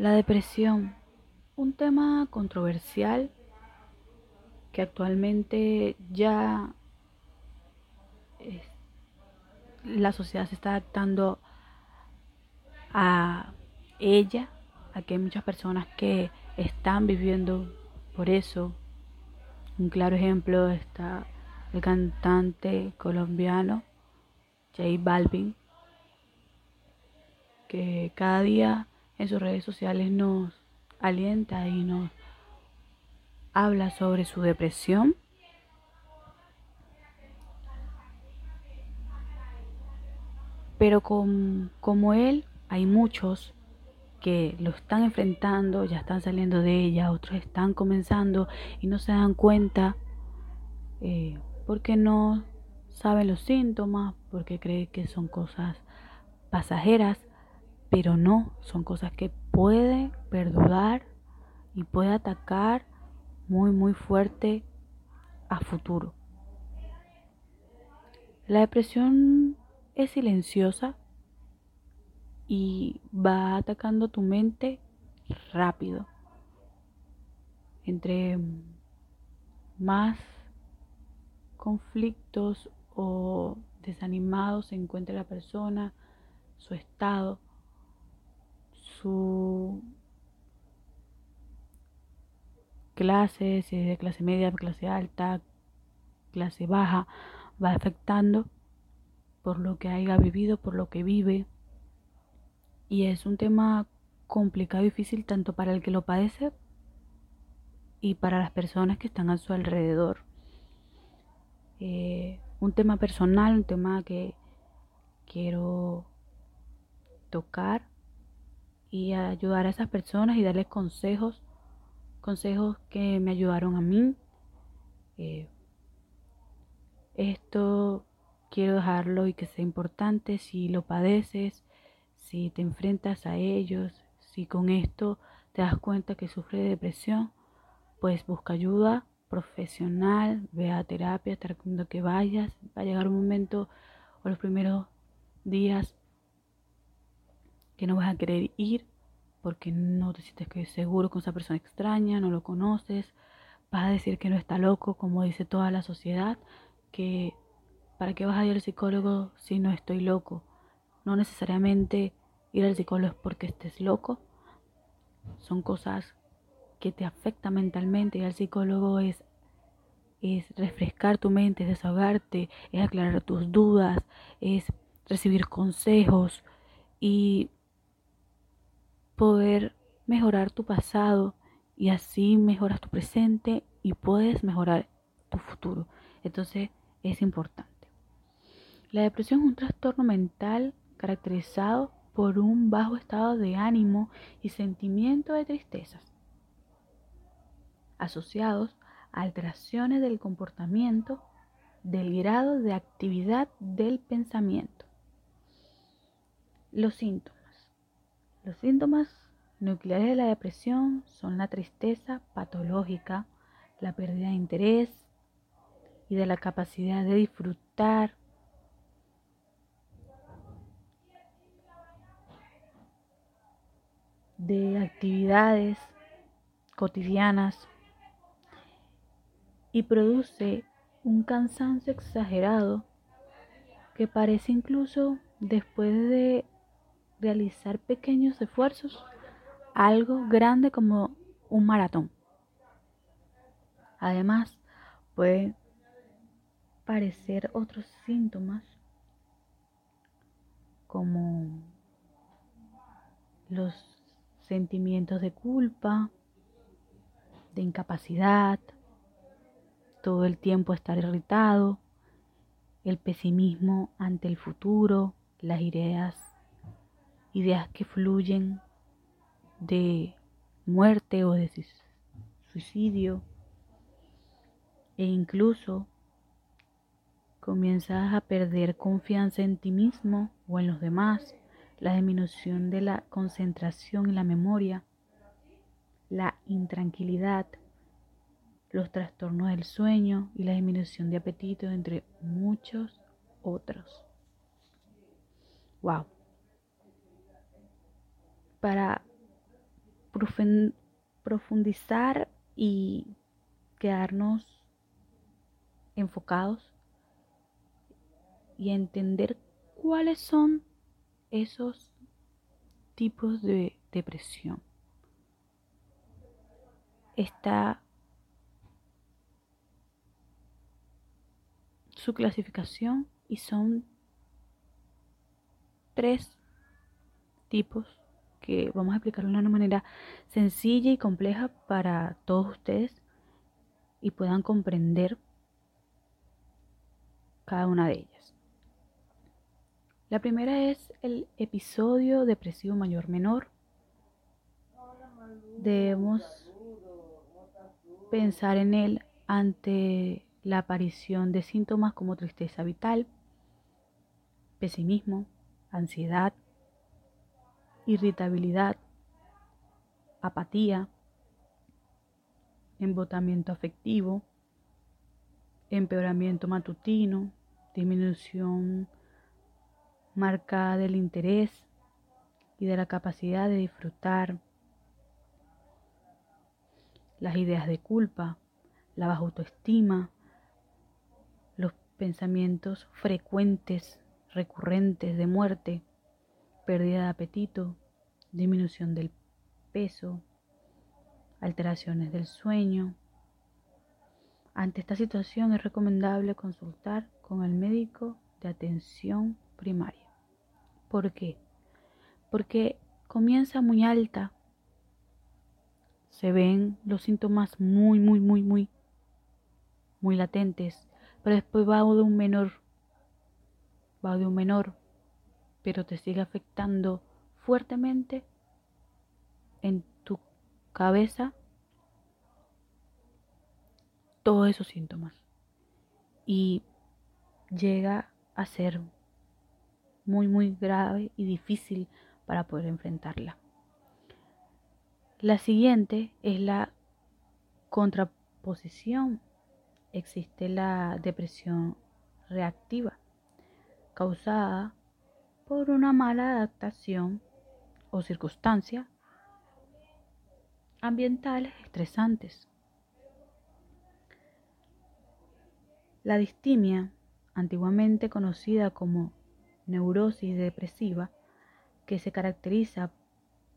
La depresión, un tema controversial que actualmente ya la sociedad se está adaptando a ella, a que hay muchas personas que están viviendo por eso. Un claro ejemplo está el cantante colombiano J Balvin, que cada día en sus redes sociales nos alienta y nos habla sobre su depresión. Pero como él, hay muchos que lo están enfrentando, ya están saliendo de ella, otros están comenzando y no se dan cuenta eh, porque no saben los síntomas, porque creen que son cosas pasajeras, pero no, son cosas que puede perdurar y puede atacar muy, muy fuerte a futuro. La depresión es silenciosa y va atacando tu mente rápido. Entre más conflictos o desanimados se encuentre la persona, su estado, su clase, si es de clase media, clase alta, clase baja, va afectando por lo que haya vivido, por lo que vive. Y es un tema complicado y difícil tanto para el que lo padece y para las personas que están a su alrededor. Eh, un tema personal, un tema que quiero tocar y ayudar a esas personas y darles consejos consejos que me ayudaron a mí. Eh, esto quiero dejarlo y que sea importante si lo padeces, si te enfrentas a ellos, si con esto te das cuenta que sufres de depresión, pues busca ayuda profesional, ve a terapia, te recomiendo que vayas. Va a llegar un momento o los primeros días que no vas a querer ir porque no te sientes seguro con esa persona extraña, no lo conoces, vas a decir que no está loco, como dice toda la sociedad, que para qué vas a ir al psicólogo si no estoy loco. No necesariamente ir al psicólogo es porque estés loco, son cosas que te afectan mentalmente y al psicólogo es es refrescar tu mente, es desahogarte, es aclarar tus dudas, es recibir consejos y poder mejorar tu pasado y así mejoras tu presente y puedes mejorar tu futuro. Entonces es importante. La depresión es un trastorno mental caracterizado por un bajo estado de ánimo y sentimiento de tristezas, asociados a alteraciones del comportamiento, del grado de actividad del pensamiento. Los síntomas. Los síntomas nucleares de la depresión son la tristeza patológica, la pérdida de interés y de la capacidad de disfrutar, de actividades cotidianas y produce un cansancio exagerado que parece incluso después de realizar pequeños esfuerzos, algo grande como un maratón. Además, puede parecer otros síntomas como los sentimientos de culpa, de incapacidad, todo el tiempo estar irritado, el pesimismo ante el futuro, las ideas ideas que fluyen de muerte o de suicidio e incluso comienzas a perder confianza en ti mismo o en los demás, la disminución de la concentración y la memoria, la intranquilidad, los trastornos del sueño y la disminución de apetito, entre muchos otros. Wow para profundizar y quedarnos enfocados y entender cuáles son esos tipos de depresión. Está su clasificación y son tres tipos vamos a explicarlo de una manera sencilla y compleja para todos ustedes y puedan comprender cada una de ellas. La primera es el episodio depresivo mayor-menor. Debemos pensar en él ante la aparición de síntomas como tristeza vital, pesimismo, ansiedad, irritabilidad, apatía, embotamiento afectivo, empeoramiento matutino, disminución marcada del interés y de la capacidad de disfrutar, las ideas de culpa, la baja autoestima, los pensamientos frecuentes, recurrentes de muerte, pérdida de apetito, disminución del peso, alteraciones del sueño. Ante esta situación es recomendable consultar con el médico de atención primaria. ¿Por qué? Porque comienza muy alta, se ven los síntomas muy, muy, muy, muy, muy latentes, pero después va de un menor, va de un menor, pero te sigue afectando fuertemente en tu cabeza todos esos síntomas. Y llega a ser muy, muy grave y difícil para poder enfrentarla. La siguiente es la contraposición. Existe la depresión reactiva, causada por una mala adaptación o circunstancia ambientales estresantes. La distimia, antiguamente conocida como neurosis depresiva, que se caracteriza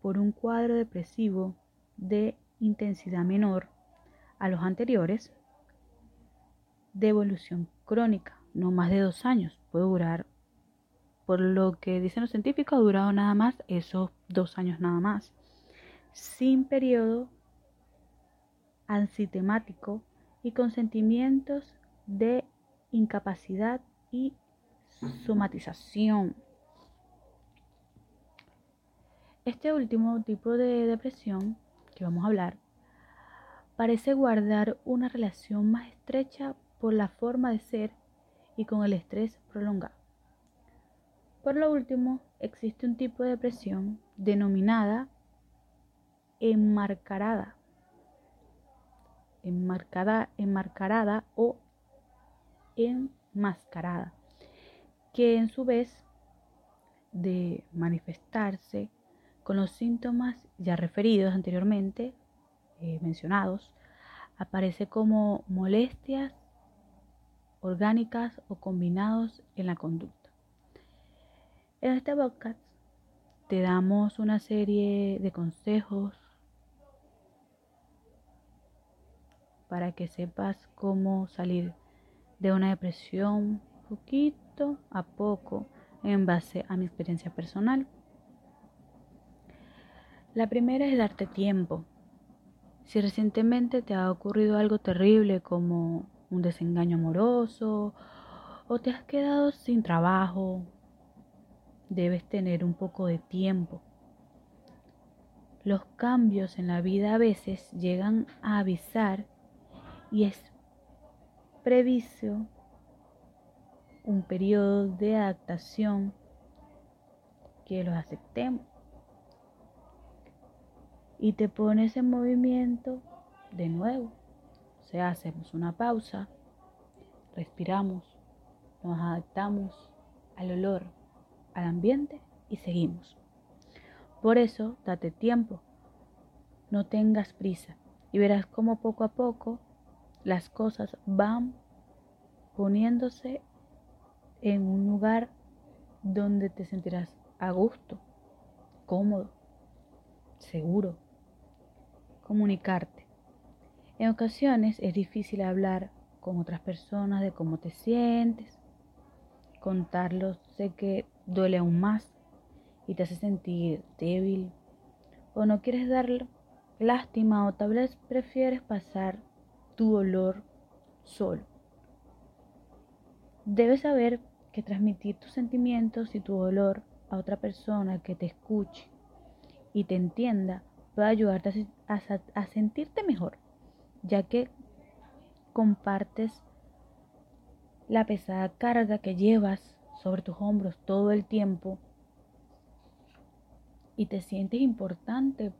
por un cuadro depresivo de intensidad menor a los anteriores, de evolución crónica, no más de dos años, puede durar por lo que dicen los científicos, ha durado nada más esos dos años nada más, sin periodo ansitemático y con sentimientos de incapacidad y somatización. Este último tipo de depresión que vamos a hablar parece guardar una relación más estrecha por la forma de ser y con el estrés prolongado. Por lo último, existe un tipo de depresión denominada enmarcarada, enmarcada, enmarcarada o enmascarada, que en su vez de manifestarse con los síntomas ya referidos anteriormente, eh, mencionados, aparece como molestias orgánicas o combinados en la conducta. En este podcast te damos una serie de consejos para que sepas cómo salir de una depresión poquito a poco en base a mi experiencia personal. La primera es darte tiempo. Si recientemente te ha ocurrido algo terrible como un desengaño amoroso o te has quedado sin trabajo debes tener un poco de tiempo. Los cambios en la vida a veces llegan a avisar y es previsto un periodo de adaptación que los aceptemos. Y te pones en movimiento de nuevo. O sea, hacemos una pausa, respiramos, nos adaptamos al olor al ambiente y seguimos. Por eso, date tiempo. no tengas prisa y verás cómo poco a poco las cosas van poniéndose en un lugar donde te sentirás a gusto, cómodo, seguro. Comunicarte. En ocasiones es difícil hablar con otras personas de cómo te sientes. Contarlo sé que duele aún más y te hace sentir débil o no quieres darle lástima o tal vez prefieres pasar tu dolor solo. Debes saber que transmitir tus sentimientos y tu dolor a otra persona que te escuche y te entienda puede ayudarte a, sentirte mejor, ya que compartes la pesada carga que llevas sobre tus hombros todo el tiempo y te sientes importante